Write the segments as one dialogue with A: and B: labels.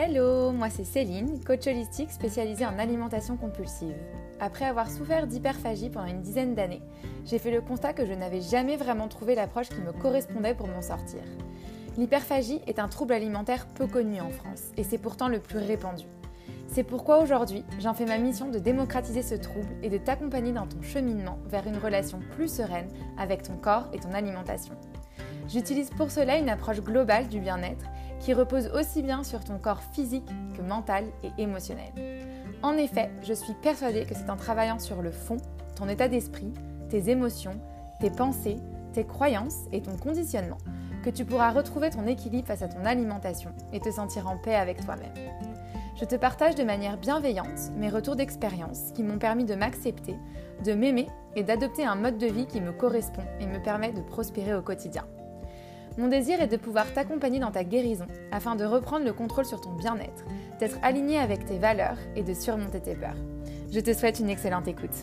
A: Hello, moi c'est Céline, coach holistique spécialisée en alimentation compulsive. Après avoir souffert d'hyperphagie pendant une dizaine d'années, j'ai fait le constat que je n'avais jamais vraiment trouvé l'approche qui me correspondait pour m'en sortir. L'hyperphagie est un trouble alimentaire peu connu en France et c'est pourtant le plus répandu. C'est pourquoi aujourd'hui, j'en fais ma mission de démocratiser ce trouble et de t'accompagner dans ton cheminement vers une relation plus sereine avec ton corps et ton alimentation. J'utilise pour cela une approche globale du bien-être qui repose aussi bien sur ton corps physique que mental et émotionnel. En effet, je suis persuadée que c'est en travaillant sur le fond, ton état d'esprit, tes émotions, tes pensées, tes croyances et ton conditionnement que tu pourras retrouver ton équilibre face à ton alimentation et te sentir en paix avec toi-même. Je te partage de manière bienveillante mes retours d'expérience qui m'ont permis de m'accepter, de m'aimer et d'adopter un mode de vie qui me correspond et me permet de prospérer au quotidien. Mon désir est de pouvoir t'accompagner dans ta guérison afin de reprendre le contrôle sur ton bien-être, d'être aligné avec tes valeurs et de surmonter tes peurs. Je te souhaite une excellente écoute.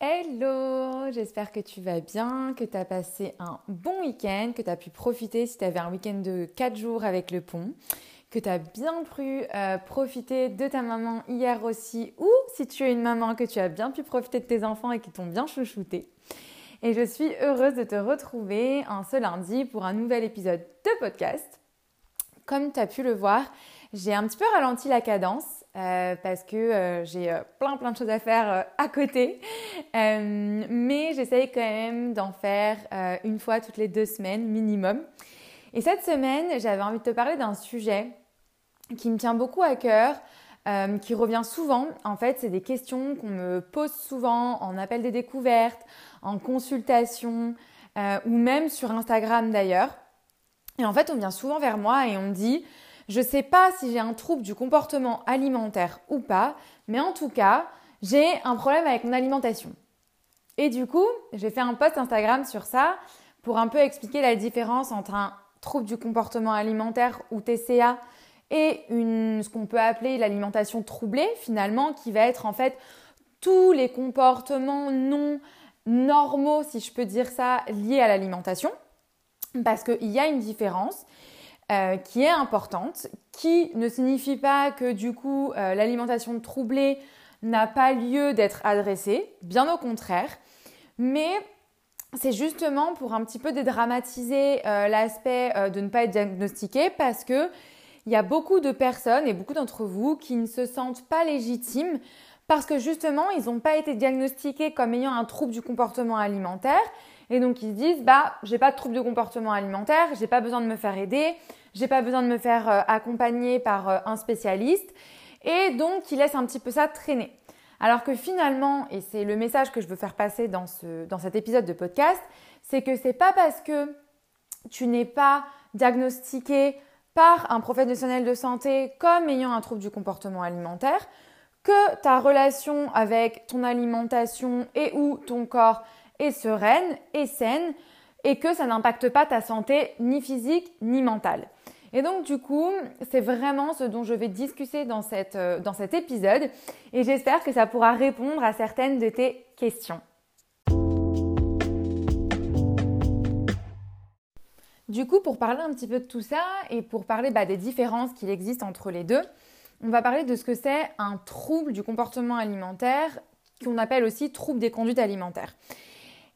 A: Hello, j'espère que tu vas bien, que tu as passé un bon week-end, que tu as pu profiter si tu avais un week-end de 4 jours avec le pont que tu as bien pu euh, profiter de ta maman hier aussi, ou si tu es une maman, que tu as bien pu profiter de tes enfants et qui t'ont bien chouchouté. Et je suis heureuse de te retrouver un ce lundi pour un nouvel épisode de podcast. Comme tu as pu le voir, j'ai un petit peu ralenti la cadence euh, parce que euh, j'ai plein plein de choses à faire à côté. mais j'essaye quand même d'en faire une fois toutes les deux semaines minimum. Et cette semaine, j'avais envie de te parler d'un sujet qui me tient beaucoup à cœur, euh, qui revient souvent. En fait, c'est des questions qu'on me pose souvent en appel des découvertes, en consultation euh, ou même sur Instagram d'ailleurs. Et en fait, on vient souvent vers moi et on me dit je sais pas si j'ai un trouble du comportement alimentaire ou pas, mais en tout cas, j'ai un problème avec mon alimentation. Et du coup, j'ai fait un post Instagram sur ça pour un peu expliquer la différence entre un trouble du comportement alimentaire ou TCA et une, ce qu'on peut appeler l'alimentation troublée finalement, qui va être en fait tous les comportements non normaux, si je peux dire ça, liés à l'alimentation, parce qu'il y a une différence euh, qui est importante, qui ne signifie pas que du coup euh, l'alimentation troublée n'a pas lieu d'être adressée, bien au contraire, mais c'est justement pour un petit peu dédramatiser euh, l'aspect de ne pas être diagnostiqué parce que il y a beaucoup de personnes et beaucoup d'entre vous qui ne se sentent pas légitimes parce que justement, ils n'ont pas été diagnostiqués comme ayant un trouble du comportement alimentaire. Et donc, ils se disent, bah, j'ai pas de trouble de comportement alimentaire, j'ai pas besoin de me faire aider, j'ai pas besoin de me faire euh, accompagner par euh, un spécialiste. Et donc, ils laissent un petit peu ça traîner. Alors que finalement, et c'est le message que je veux faire passer dans, ce, dans cet épisode de podcast, c'est que c'est pas parce que tu n'es pas diagnostiqué par un professionnel de santé comme ayant un trouble du comportement alimentaire, que ta relation avec ton alimentation et ou ton corps est sereine et saine et que ça n'impacte pas ta santé ni physique ni mentale. Et donc du coup, c'est vraiment ce dont je vais discuter dans, cette, euh, dans cet épisode et j'espère que ça pourra répondre à certaines de tes questions. Du coup, pour parler un petit peu de tout ça et pour parler bah, des différences qu'il existe entre les deux, on va parler de ce que c'est un trouble du comportement alimentaire qu'on appelle aussi trouble des conduites alimentaires.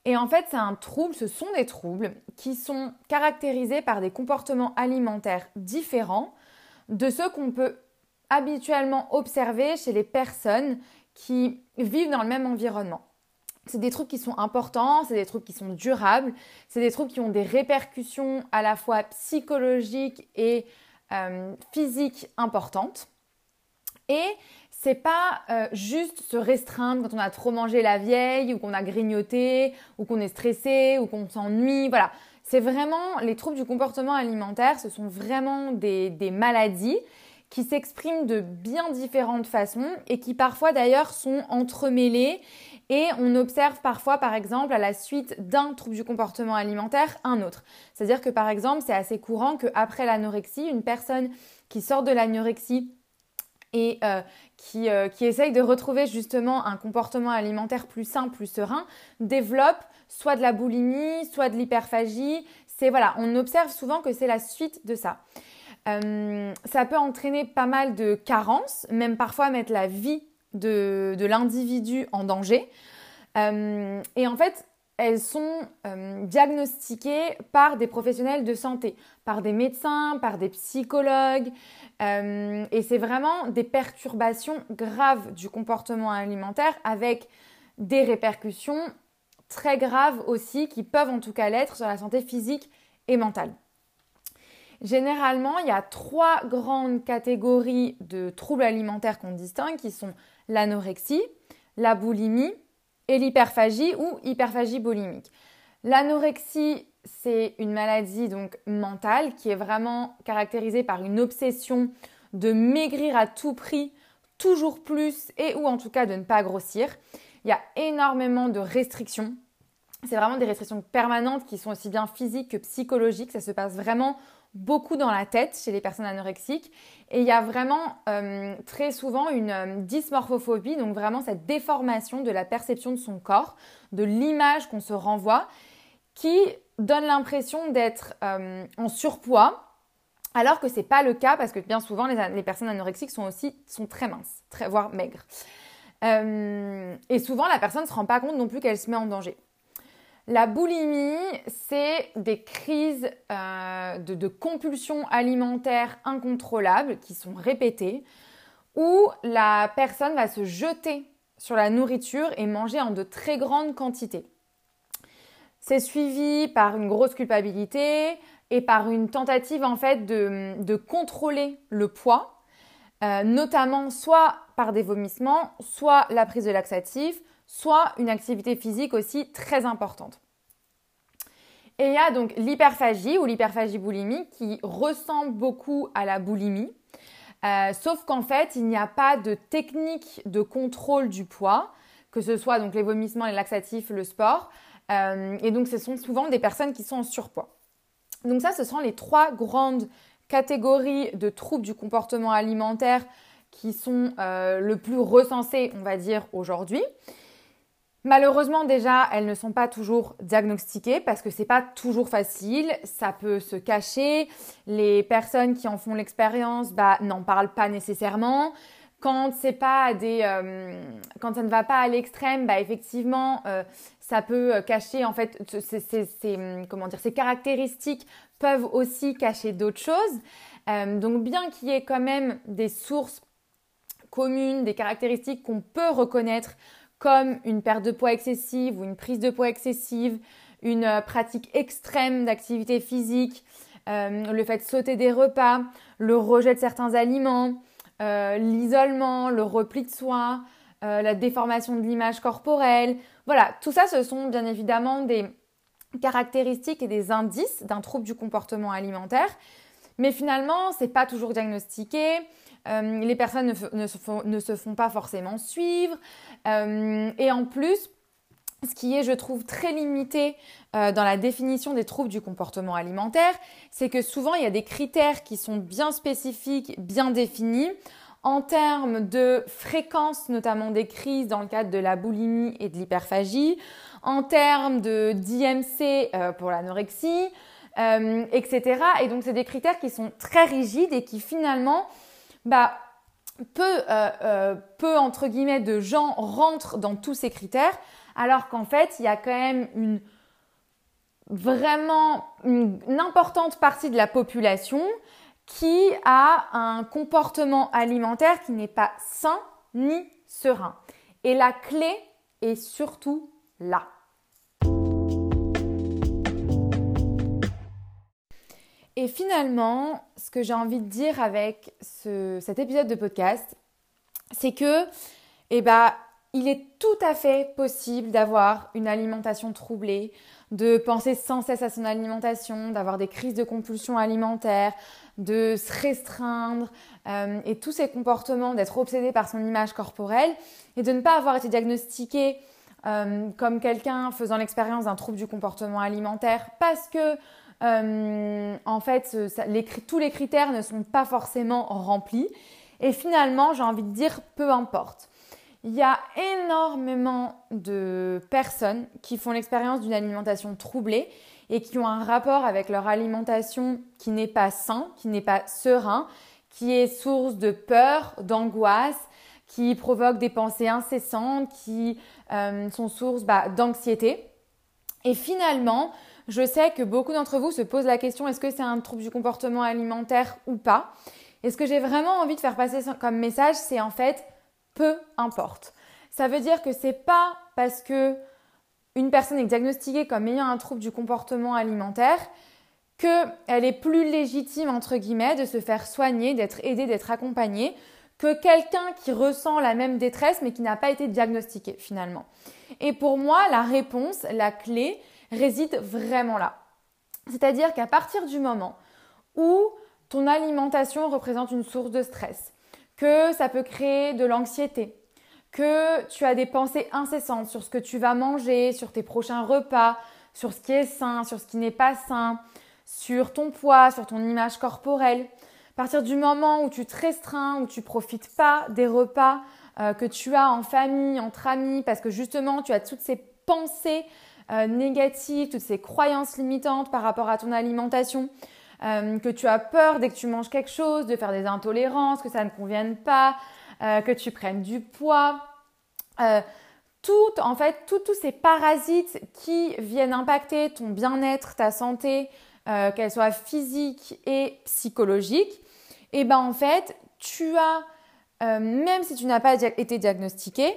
A: Et en fait, c'est un trouble, ce sont des troubles qui sont caractérisés par des comportements alimentaires différents de ceux qu'on peut habituellement observer chez les personnes qui vivent dans le même environnement c'est des trucs qui sont importants, c'est des trucs qui sont durables, c'est des trucs qui ont des répercussions à la fois psychologiques et euh, physiques importantes. Et c'est pas euh, juste se restreindre quand on a trop mangé la vieille ou qu'on a grignoté ou qu'on est stressé ou qu'on s'ennuie. Voilà. C'est vraiment les troubles du comportement alimentaire, ce sont vraiment des, des maladies qui s'expriment de bien différentes façons et qui parfois d'ailleurs sont entremêlées et on observe parfois, par exemple, à la suite d'un trouble du comportement alimentaire, un autre. C'est-à-dire que, par exemple, c'est assez courant qu'après l'anorexie, une personne qui sort de l'anorexie et euh, qui, euh, qui essaye de retrouver justement un comportement alimentaire plus sain, plus serein, développe soit de la boulimie, soit de l'hyperphagie. c'est voilà, on observe souvent que c'est la suite de ça. Euh, ça peut entraîner pas mal de carences, même parfois mettre la vie de, l'individu en danger. Euh, et en fait, elles sont euh, diagnostiquées par des professionnels de santé, par des médecins, par des psychologues. et c'est vraiment des perturbations graves du comportement alimentaire avec des répercussions très graves aussi qui peuvent en tout cas l'être sur la santé physique et mentale. Généralement, il y a trois grandes catégories de troubles alimentaires qu'on distingue qui sont l'anorexie, la boulimie et l'hyperphagie ou hyperphagie boulimique. L'anorexie, c'est une maladie donc mentale qui est vraiment caractérisée par une obsession de maigrir à tout prix, toujours plus et ou en tout cas de ne pas grossir. Il y a énormément de restrictions. C'est vraiment des restrictions permanentes qui sont aussi bien physiques que psychologiques. Ça se passe vraiment beaucoup dans la tête chez les personnes anorexiques. Et il y a vraiment euh, très souvent une euh, dysmorphophobie, donc vraiment cette déformation de la perception de son corps, de l'image qu'on se renvoie, qui donne l'impression d'être euh, en surpoids, alors que ce n'est pas le cas parce que bien souvent les, personnes anorexiques sont aussi très minces, très, voire maigres. et souvent la personne ne se rend pas compte non plus qu'elle se met en danger. La boulimie, c'est des crises euh, de, compulsions alimentaires incontrôlables qui sont répétées, où la personne va se jeter sur la nourriture et manger en de très grandes quantités. C'est suivi par une grosse culpabilité et par une tentative en fait de, contrôler le poids, euh, notamment soit par des vomissements, soit la prise de laxatifs, soit une activité physique aussi très importante. Et il y a donc l'hyperphagie ou l'hyperphagie boulimique qui ressemble beaucoup à la boulimie, euh, sauf qu'en fait, il n'y a pas de technique de contrôle du poids, que ce soit donc les vomissements, les laxatifs, le sport. Euh, et donc, ce sont souvent des personnes qui sont en surpoids. Donc ça, ce sont les trois grandes catégories de troubles du comportement alimentaire qui sont euh, le plus recensées, on va dire, aujourd'hui. Malheureusement, déjà, elles ne sont pas toujours diagnostiquées parce que c'est pas toujours facile. Ça peut se cacher. Les personnes qui en font l'expérience, bah, n'en parlent pas nécessairement. Euh, quand ça ne va pas à l'extrême, bah, effectivement, euh, ça peut cacher en fait, ces, comment dire, ces caractéristiques peuvent aussi cacher d'autres choses. Euh, donc, bien qu'il y ait quand même des sources communes, des caractéristiques qu'on peut reconnaître comme une perte de poids excessive ou une prise de poids excessive, une euh, pratique extrême d'activité physique, euh, le fait de sauter des repas, le rejet de certains aliments, euh, l'isolement, le repli de soi, la déformation de l'image corporelle. Voilà, tout ça, ce sont bien évidemment des caractéristiques et des indices d'un trouble du comportement alimentaire. Mais finalement, c'est pas toujours diagnostiqué. Euh, les personnes ne, se font, pas forcément suivre. Euh, et en plus, ce qui est, je trouve, très limité euh, dans la définition des troubles du comportement alimentaire, c'est que souvent, il y a des critères qui sont bien spécifiques, bien définis en termes de fréquence, notamment des crises dans le cadre de la boulimie et de l'hyperphagie, en termes de d'IMC pour l'anorexie, etc. Et donc, c'est des critères qui sont très rigides et qui finalement bah, peu, euh, euh, peu, entre guillemets, de gens rentrent dans tous ces critères, alors qu'en fait, il y a quand même une vraiment une, importante partie de la population qui a un comportement alimentaire qui n'est pas sain ni serein. Et la clé est surtout là. Et finalement, ce que j'ai envie de dire avec cet épisode de podcast, c'est que, eh ben, il est tout à fait possible d'avoir une alimentation troublée, de penser sans cesse à son alimentation, d'avoir des crises de compulsion alimentaire, de se restreindre euh, et tous ces comportements, d'être obsédé par son image corporelle et de ne pas avoir été diagnostiqué euh, comme quelqu'un faisant l'expérience d'un trouble du comportement alimentaire parce que euh, en fait, tous les critères ne sont pas forcément remplis. Et finalement, j'ai envie de dire, peu importe. il y a énormément de personnes qui font l'expérience d'une alimentation troublée et qui ont un rapport avec leur alimentation qui n'est pas sain, qui n'est pas serein, qui est source de peur, d'angoisse, qui provoque des pensées incessantes, qui euh, sont source bah, d'anxiété. Et finalement, je sais que beaucoup d'entre vous se posent la question est-ce que c'est un trouble du comportement alimentaire ou pas? Et ce que j'ai vraiment envie de faire passer comme message, c'est en fait peu importe. Ça veut dire que c'est pas parce que une personne est diagnostiquée comme ayant un trouble du comportement alimentaire qu'elle est plus légitime entre guillemets de se faire soigner, d'être aidée, d'être accompagnée que quelqu'un qui ressent la même détresse mais qui n'a pas été diagnostiqué finalement. Et pour moi, la réponse, la clé réside vraiment là. C'est-à-dire qu'à partir du moment où ton alimentation représente une source de stress, que ça peut créer de l'anxiété, que tu as des pensées incessantes sur ce que tu vas manger, sur tes prochains repas, sur ce qui est sain, sur ce qui n'est pas sain, sur ton poids, sur ton image corporelle. À partir du moment où tu te restreins, où tu profites pas des repas euh, que tu as en famille, entre amis, parce que justement tu as toutes ces pensées euh, négatives, toutes ces croyances limitantes par rapport à ton alimentation, euh, que tu as peur dès que tu manges quelque chose, de faire des intolérances, que ça ne convienne pas, que tu prennes du poids. tout, en fait, tous ces parasites qui viennent impacter ton bien-être, ta santé, qu'elle soit physique et psychologique, et eh ben en fait, tu as, euh, même si tu n'as pas été diagnostiqué,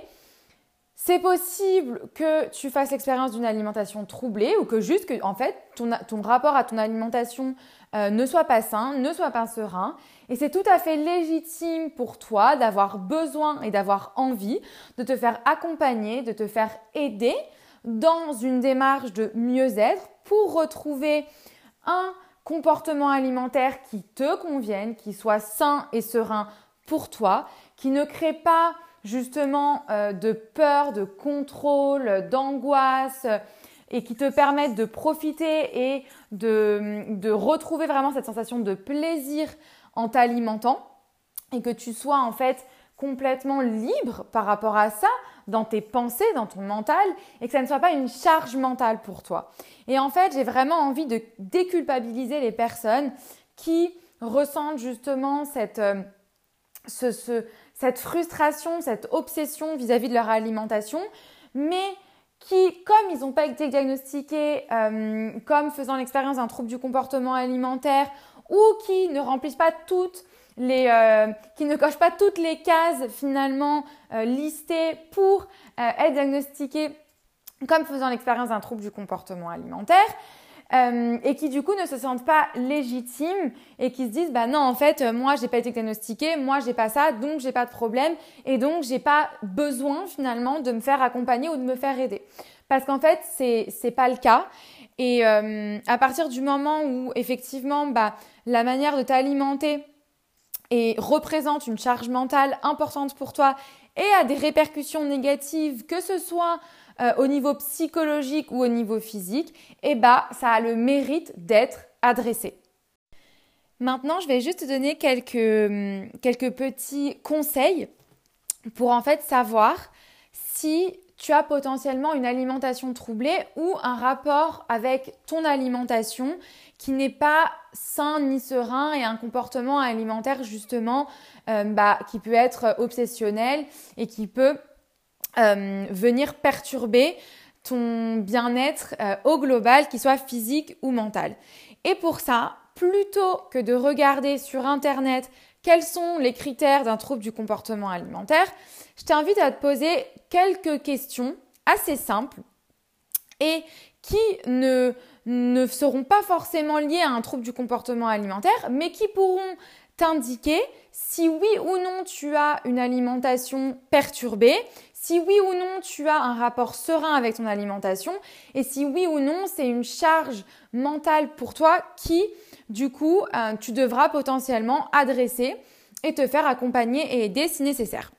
A: c'est possible que tu fasses l'expérience d'une alimentation troublée ou que juste que en fait ton, rapport à ton alimentation euh, ne soit pas sain, ne soit pas serein. Et c'est tout à fait légitime pour toi d'avoir besoin et d'avoir envie de te faire accompagner, de te faire aider dans une démarche de mieux-être pour retrouver un comportements alimentaires qui te conviennent, qui soient sains et sereins pour toi, qui ne créent pas justement euh, de peur, de contrôle, d'angoisse et qui te permettent de profiter et de, de retrouver vraiment cette sensation de plaisir en t'alimentant et que tu sois en fait complètement libre par rapport à ça dans tes pensées, dans ton mental, et que ça ne soit pas une charge mentale pour toi. Et en fait, j'ai vraiment envie de déculpabiliser les personnes qui ressentent justement cette, euh, cette frustration, cette obsession vis-à-vis de leur alimentation, mais qui, comme ils n'ont pas été diagnostiqués euh, comme faisant l'expérience d'un trouble du comportement alimentaire ou qui ne remplissent pas toutes les, euh, qui ne cochent pas toutes les cases finalement euh, listées pour euh, être diagnostiquées comme faisant l'expérience d'un trouble du comportement alimentaire. Et qui du coup ne se sentent pas légitimes et qui se disent bah non en fait moi j'ai pas été diagnostiquée, moi j'ai pas ça donc j'ai pas de problème et donc j'ai pas besoin finalement de me faire accompagner ou de me faire aider. Parce qu'en fait c'est c'est pas le cas. Et à partir du moment où effectivement bah la manière de t'alimenter et représente une charge mentale importante pour toi et a des répercussions négatives, que ce soit euh, au niveau psychologique ou au niveau physique, eh bah, ça a le mérite d'être adressé. Maintenant, je vais juste te donner quelques, hum, quelques petits conseils pour en fait savoir si tu as potentiellement une alimentation troublée ou un rapport avec ton alimentation qui n'est pas sain ni serein et un comportement alimentaire justement euh, bah, qui peut être obsessionnel et qui peut euh, venir perturber ton bien-être euh, au global, qu'il soit physique ou mental. Et pour ça, plutôt que de regarder sur Internet quels sont les critères d'un trouble du comportement alimentaire, je t'invite à te poser quelques questions assez simples et qui ne, ne seront pas forcément liées à un trouble du comportement alimentaire, mais qui pourront t'indiquer si oui ou non tu as une alimentation perturbée, si oui ou non tu as un rapport serein avec ton alimentation, et si oui ou non c'est une charge mentale pour toi qui, du coup, euh, tu devras potentiellement adresser et te faire accompagner et aider si nécessaire.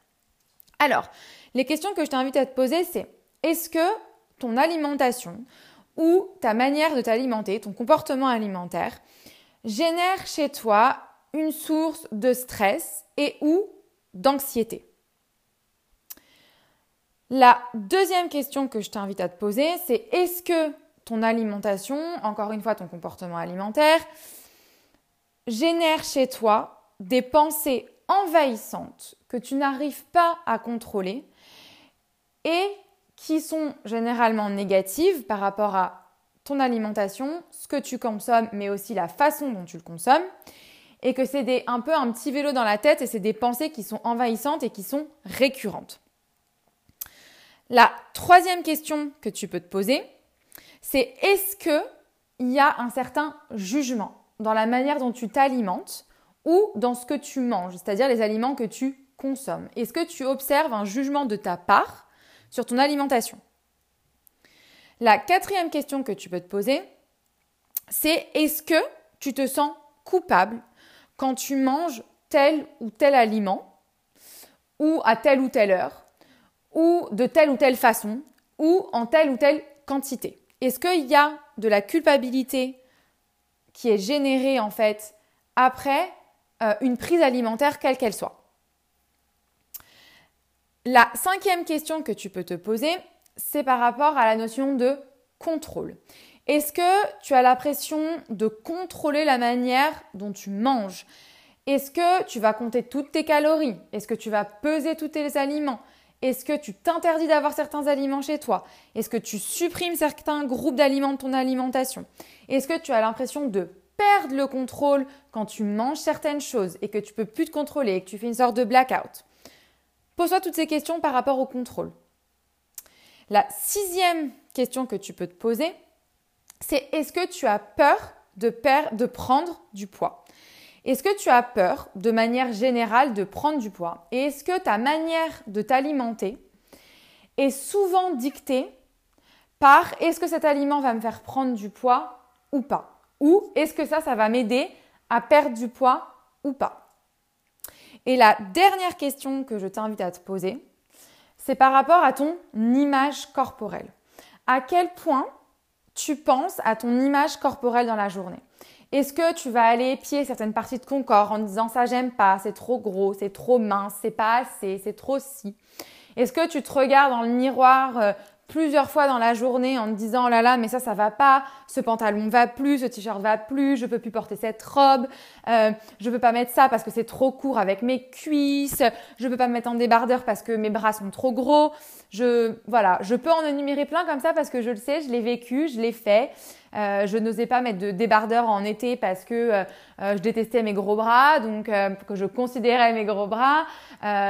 A: Alors, les questions que je t'invite à te poser, c'est est-ce que ton alimentation ou ta manière de t'alimenter, ton comportement alimentaire, génère chez toi une source de stress et ou d'anxiété? La deuxième question que je t'invite à te poser, c'est est-ce que ton alimentation, encore une fois ton comportement alimentaire, génère chez toi des pensées envahissantes que tu n'arrives pas à contrôler et qui sont généralement négatives par rapport à ton alimentation, ce que tu consommes, mais aussi la façon dont tu le consommes, et que c'est un peu un petit vélo dans la tête et c'est des pensées qui sont envahissantes et qui sont récurrentes. La troisième question que tu peux te poser, c'est est-ce qu'il y a un certain jugement dans la manière dont tu t'alimentes ou dans ce que tu manges, c'est-à-dire les aliments que tu consommes? Est-ce que tu observes un jugement de ta part sur ton alimentation? La quatrième question que tu peux te poser, c'est est-ce que tu te sens coupable quand tu manges tel ou tel aliment ou à telle ou telle heure? Ou de telle ou telle façon ou en telle ou telle quantité. Est-ce qu'il y a de la culpabilité qui est générée en fait après euh, une prise alimentaire quelle qu'elle soit? La cinquième question que tu peux te poser, c'est par rapport à la notion de contrôle. Est-ce que tu as l'impression de contrôler la manière dont tu manges? Est-ce que tu vas compter toutes tes calories? Est-ce que tu vas peser tous tes aliments? Est-ce que tu t'interdis d'avoir certains aliments chez toi? Est-ce que tu supprimes certains groupes d'aliments de ton alimentation? Est-ce que tu as l'impression de perdre le contrôle quand tu manges certaines choses et que tu peux plus te contrôler et que tu fais une sorte de blackout? Pose-toi toutes ces questions par rapport au contrôle. La sixième question que tu peux te poser, c'est est-ce que tu as peur de, de prendre du poids? Est-ce que tu as peur, de manière générale, de prendre du poids? Et est-ce que ta manière de t'alimenter est souvent dictée par est-ce que cet aliment va me faire prendre du poids ou pas? Ou est-ce que ça, ça va m'aider à perdre du poids ou pas? Et la dernière question que je t'invite à te poser, c'est par rapport à ton image corporelle. À quel point tu penses à ton image corporelle dans la journée? Est-ce que tu vas aller épier certaines parties de ton corps en disant ça j'aime pas, c'est trop gros, c'est trop mince, c'est pas assez, c'est trop si? Est-ce que tu te regardes dans le miroir euh, plusieurs fois dans la journée en te disant oh là là mais ça ça va pas, ce pantalon va plus, ce t-shirt va plus, je peux plus porter cette robe, euh, je peux pas mettre ça parce que c'est trop court avec mes cuisses, je peux pas me mettre en débardeur parce que mes bras sont trop gros. Je voilà, je peux en énumérer plein comme ça parce que je le sais, je l'ai vécu, je l'ai fait. Euh, je n'osais pas mettre de débardeur en été parce que euh, euh, je détestais mes gros bras, donc que je considérais mes gros bras,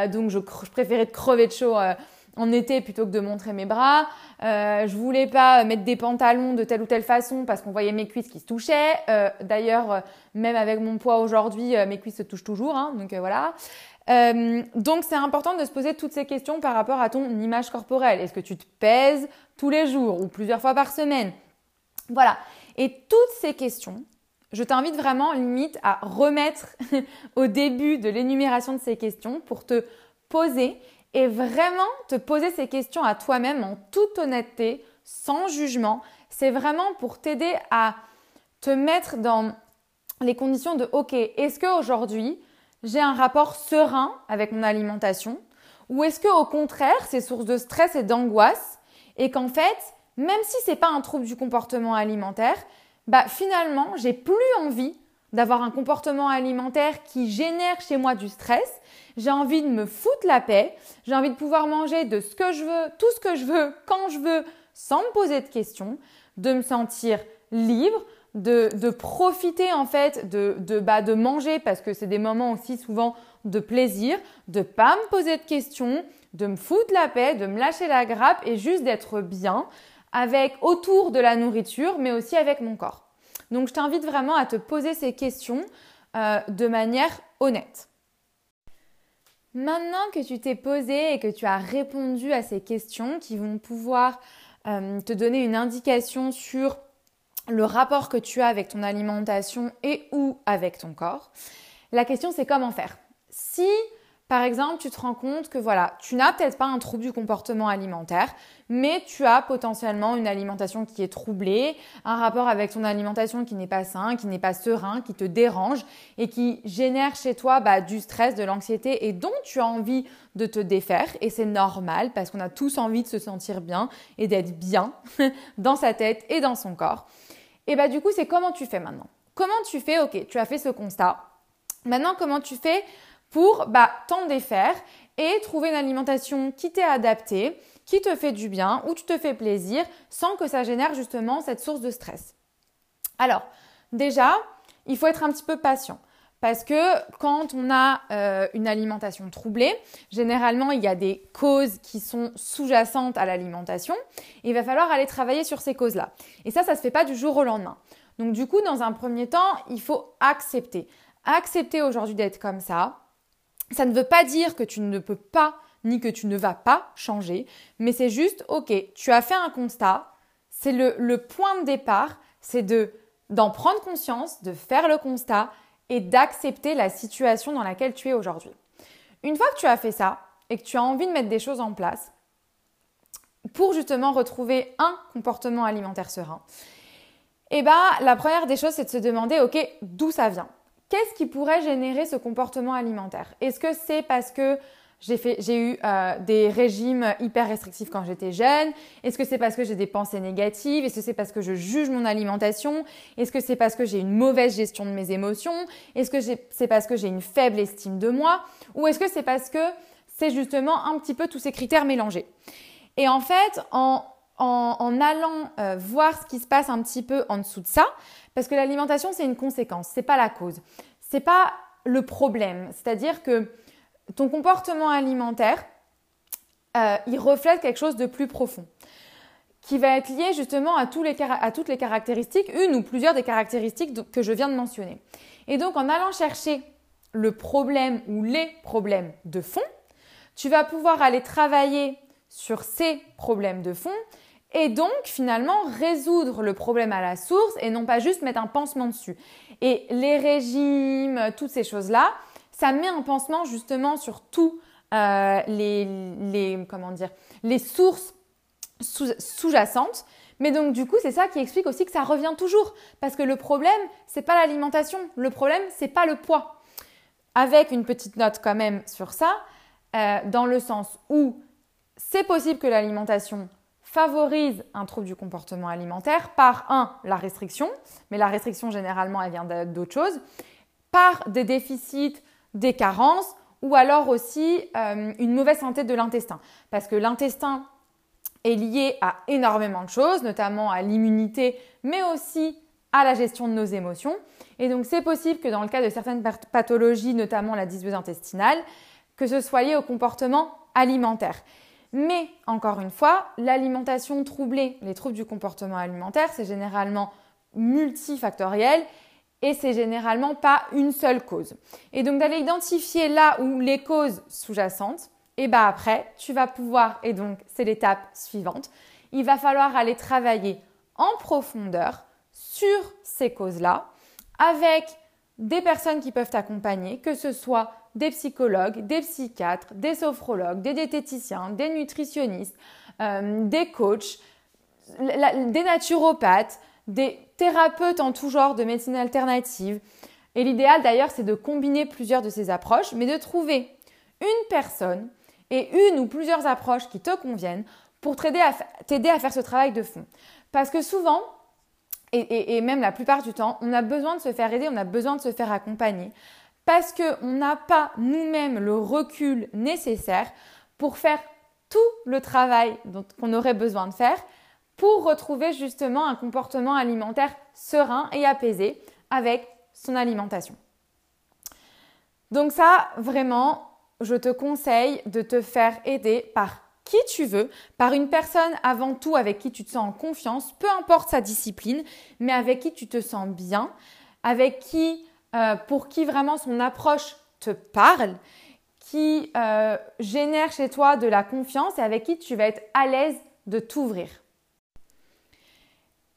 A: donc je, je, préférais crever de chaud en été plutôt que de montrer mes bras. Euh, je voulais pas mettre des pantalons de telle ou telle façon parce qu'on voyait mes cuisses qui se touchaient. D'ailleurs, même avec mon poids aujourd'hui, mes cuisses se touchent toujours, hein, donc voilà. donc c'est important de se poser toutes ces questions par rapport à ton image corporelle. Est-ce que tu te pèses tous les jours ou plusieurs fois par semaine? Voilà. Et toutes ces questions, je t'invite vraiment limite à remettre au début de l'énumération de ces questions pour te poser et vraiment te poser ces questions à toi-même en toute honnêteté, sans jugement. C'est vraiment pour t'aider à te mettre dans les conditions de OK, est-ce qu'aujourd'hui j'ai un rapport serein avec mon alimentation? Ou est-ce que au contraire c'est source de stress et d'angoisse? Et qu'en fait même si c'est pas un trouble du comportement alimentaire, bah finalement, j'ai plus envie d'avoir un comportement alimentaire qui génère chez moi du stress. J'ai envie de me foutre la paix. J'ai envie de pouvoir manger de ce que je veux, tout ce que je veux, quand je veux, sans me poser de questions, de me sentir libre, de, de profiter en fait de, de, bah, de manger parce que c'est des moments aussi souvent de plaisir, de pas me poser de questions, de me foutre la paix, de me lâcher la grappe et juste d'être bien avec autour de la nourriture, mais aussi avec mon corps. Donc je t'invite vraiment à te poser ces questions euh, de manière honnête. Maintenant que tu t'es posé et que tu as répondu à ces questions qui vont pouvoir euh, te donner une indication sur le rapport que tu as avec ton alimentation et ou avec ton corps, la question c'est comment faire? Si par exemple, tu te rends compte que voilà, tu n'as peut-être pas un trouble du comportement alimentaire, mais tu as potentiellement une alimentation qui est troublée, un rapport avec ton alimentation qui n'est pas sain, qui n'est pas serein, qui te dérange et qui génère chez toi bah, du stress, de l'anxiété et dont tu as envie de te défaire. Et c'est normal parce qu'on a tous envie de se sentir bien et d'être bien dans sa tête et dans son corps. Et bah du coup, c'est comment tu fais maintenant? Comment tu fais? Ok, tu as fait ce constat. Maintenant, comment tu fais pour bah, t'en défaire et trouver une alimentation qui t'est adaptée, qui te fait du bien, où tu te fais plaisir, sans que ça génère justement cette source de stress. Alors, déjà, il faut être un petit peu patient. Parce que quand on a euh, une alimentation troublée, généralement il y a des causes qui sont sous-jacentes à l'alimentation. Il va falloir aller travailler sur ces causes-là. Et ça, ça ne se fait pas du jour au lendemain. Donc du coup, dans un premier temps, il faut accepter. Accepter aujourd'hui d'être comme ça, ça ne veut pas dire que tu ne peux pas ni que tu ne vas pas changer, mais c'est juste, ok, tu as fait un constat, c'est le, point de départ, c'est de d'en prendre conscience, de faire le constat et d'accepter la situation dans laquelle tu es aujourd'hui. Une fois que tu as fait ça et que tu as envie de mettre des choses en place pour justement retrouver un comportement alimentaire serein, eh ben, la première des choses, c'est de se demander, ok, d'où ça vient? Qu'est-ce qui pourrait générer ce comportement alimentaire? Est-ce que c'est parce que j'ai eu euh, des régimes hyper restrictifs quand j'étais jeune? Est-ce que c'est parce que j'ai des pensées négatives? Est-ce que c'est parce que je juge mon alimentation? Est-ce que c'est parce que j'ai une mauvaise gestion de mes émotions? Est-ce que c'est parce que j'ai une faible estime de moi? Ou est-ce que c'est parce que c'est justement un petit peu tous ces critères mélangés? Et en fait, en, allant euh, voir ce qui se passe un petit peu en dessous de ça, parce que l'alimentation c'est une conséquence, c'est pas la cause, c'est pas le problème. C'est-à-dire que ton comportement alimentaire, euh, il reflète quelque chose de plus profond, qui va être lié justement à, à toutes les caractéristiques, une ou plusieurs des caractéristiques que je viens de mentionner. Et donc en allant chercher le problème ou les problèmes de fond, tu vas pouvoir aller travailler sur ces problèmes de fond et donc finalement résoudre le problème à la source et non pas juste mettre un pansement dessus. Et les régimes, toutes ces choses-là, ça met un pansement justement sur tous euh, les, comment dire, les sources sous-jacentes. Mais donc du coup, c'est ça qui explique aussi que ça revient toujours parce que le problème, c'est pas l'alimentation, le problème, c'est pas le poids. Avec une petite note quand même sur ça, euh, dans le sens où c'est possible que l'alimentation favorise un trouble du comportement alimentaire par un, la restriction, mais la restriction généralement elle vient d'autres choses, par des déficits, des carences ou alors aussi euh, une mauvaise santé de l'intestin. Parce que l'intestin est lié à énormément de choses, notamment à l'immunité, mais aussi à la gestion de nos émotions. Et donc c'est possible que dans le cas de certaines pathologies, notamment la dysbiose intestinale, que ce soit lié au comportement alimentaire. Mais encore une fois, l'alimentation troublée, les troubles du comportement alimentaire, c'est généralement multifactoriel et c'est généralement pas une seule cause. Et donc d'aller identifier là où les causes sous-jacentes, et bien après, tu vas pouvoir, et donc c'est l'étape suivante, il va falloir aller travailler en profondeur sur ces causes-là avec des personnes qui peuvent t'accompagner, que ce soit des psychologues, des psychiatres, des sophrologues, des diététiciens, des nutritionnistes, euh, des coachs, des naturopathes, des thérapeutes en tout genre de médecine alternative. Et l'idéal d'ailleurs, c'est de combiner plusieurs de ces approches, mais de trouver une personne et une ou plusieurs approches qui te conviennent pour t'aider à, faire ce travail de fond. Parce que souvent, et, même la plupart du temps, on a besoin de se faire aider, on a besoin de se faire accompagner parce qu'on n'a pas nous-mêmes le recul nécessaire pour faire tout le travail qu'on aurait besoin de faire pour retrouver justement un comportement alimentaire serein et apaisé avec son alimentation. Donc ça, vraiment, je te conseille de te faire aider par qui tu veux, par une personne avant tout avec qui tu te sens en confiance, peu importe sa discipline, mais avec qui tu te sens bien, avec qui euh, pour qui vraiment son approche te parle, qui euh, génère chez toi de la confiance et avec qui tu vas être à l'aise de t'ouvrir.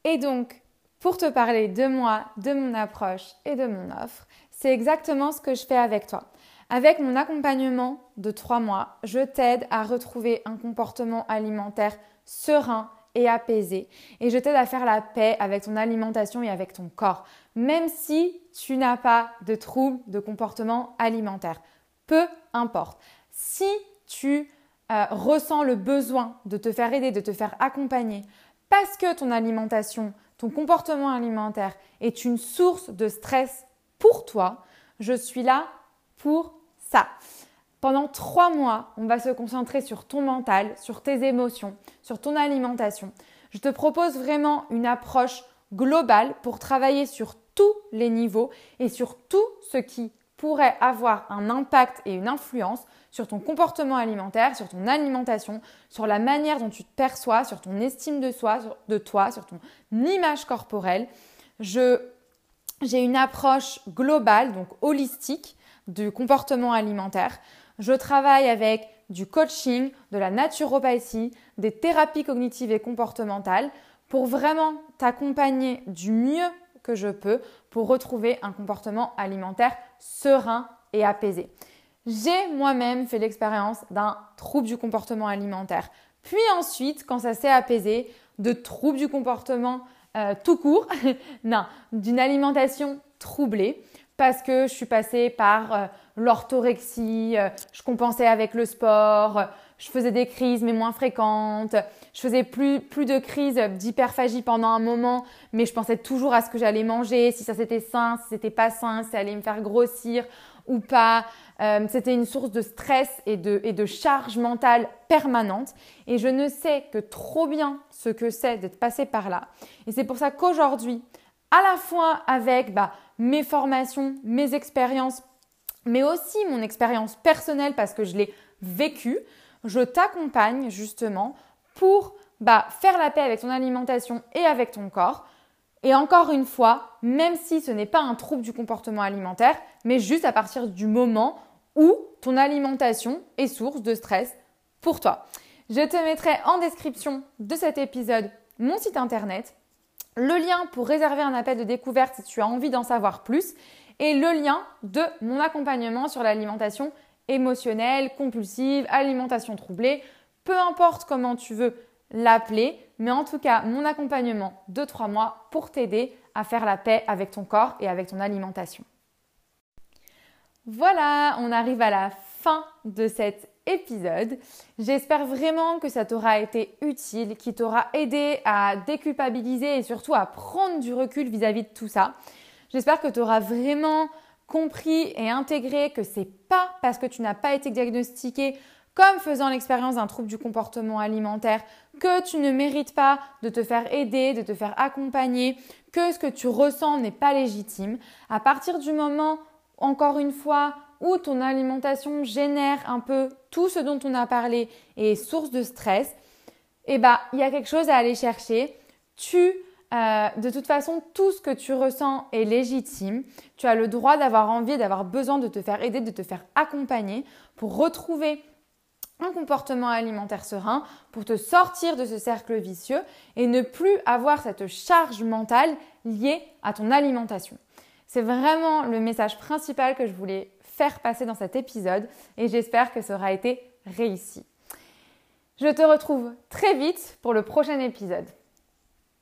A: Et donc, pour te parler de moi, de mon approche et de mon offre, c'est exactement ce que je fais avec toi. Avec mon accompagnement de trois mois, je t'aide à retrouver un comportement alimentaire serein et apaisé. Et je t'aide à faire la paix avec ton alimentation et avec ton corps, même si tu n'as pas de troubles de comportement alimentaire. Peu importe. Si tu euh, ressens le besoin de te faire aider, de te faire accompagner, parce que ton alimentation, ton comportement alimentaire est une source de stress pour toi, je suis là pour ça. Pendant trois mois, on va se concentrer sur ton mental, sur tes émotions, sur ton alimentation. Je te propose vraiment une approche globale pour travailler sur tous les niveaux et sur tout ce qui pourrait avoir un impact et une influence sur ton comportement alimentaire, sur ton alimentation, sur la manière dont tu te perçois, sur ton estime de soi, de toi, sur ton image corporelle. j'ai une approche globale, donc holistique, du comportement alimentaire. Je travaille avec du coaching, de la naturopathie, des thérapies cognitives et comportementales pour vraiment t'accompagner du mieux que je peux pour retrouver un comportement alimentaire serein et apaisé. J'ai moi-même fait l'expérience d'un trouble du comportement alimentaire. Puis ensuite, quand ça s'est apaisé, de troubles du comportement euh, tout court, non, d'une alimentation troublée parce que je suis passée par euh, l'orthorexie, euh, je compensais avec le sport, je faisais des crises mais moins fréquentes, je faisais plus, plus de crises d'hyperphagie pendant un moment, mais je pensais toujours à ce que j'allais manger, si ça c'était sain, si c'était pas sain, si ça allait me faire grossir ou pas. Euh, c'était une source de stress et de, et de charge mentale permanente. Et je ne sais que trop bien ce que c'est d'être passé par là. Et c'est pour ça qu'aujourd'hui, à la fois avec bah, mes formations, mes expériences, mais aussi mon expérience personnelle parce que je l'ai vécu, je t'accompagne justement pour bah, faire la paix avec ton alimentation et avec ton corps. Et encore une fois, même si ce n'est pas un trouble du comportement alimentaire, mais juste à partir du moment où ton alimentation est source de stress pour toi. Je te mettrai en description de cet épisode mon site internet le lien pour réserver un appel de découverte si tu as envie d'en savoir plus et le lien de mon accompagnement sur l'alimentation émotionnelle, compulsive, alimentation troublée, peu importe comment tu veux l'appeler, mais en tout cas mon accompagnement de trois mois pour t'aider à faire la paix avec ton corps et avec ton alimentation. Voilà, on arrive à la fin de cet épisode. J'espère vraiment que ça t'aura été utile, qui t'aura aidé à déculpabiliser et surtout à prendre du recul vis-à-vis de tout ça. J'espère que tu auras vraiment compris et intégré que c'est pas parce que tu n'as pas été diagnostiqué comme faisant l'expérience d'un trouble du comportement alimentaire que tu ne mérites pas de te faire aider, de te faire accompagner, que ce que tu ressens n'est pas légitime. À partir du moment, encore une fois, où ton alimentation génère un peu tout ce dont on a parlé et est source de stress, eh ben, il y a quelque chose à aller chercher. Tu, euh, de toute façon, tout ce que tu ressens est légitime. Tu as le droit d'avoir envie, d'avoir besoin de te faire aider, de te faire accompagner pour retrouver un comportement alimentaire serein, pour te sortir de ce cercle vicieux et ne plus avoir cette charge mentale liée à ton alimentation. C'est vraiment le message principal que je voulais faire passer dans cet épisode et j'espère que ça aura été réussi. Je te retrouve très vite pour le prochain épisode.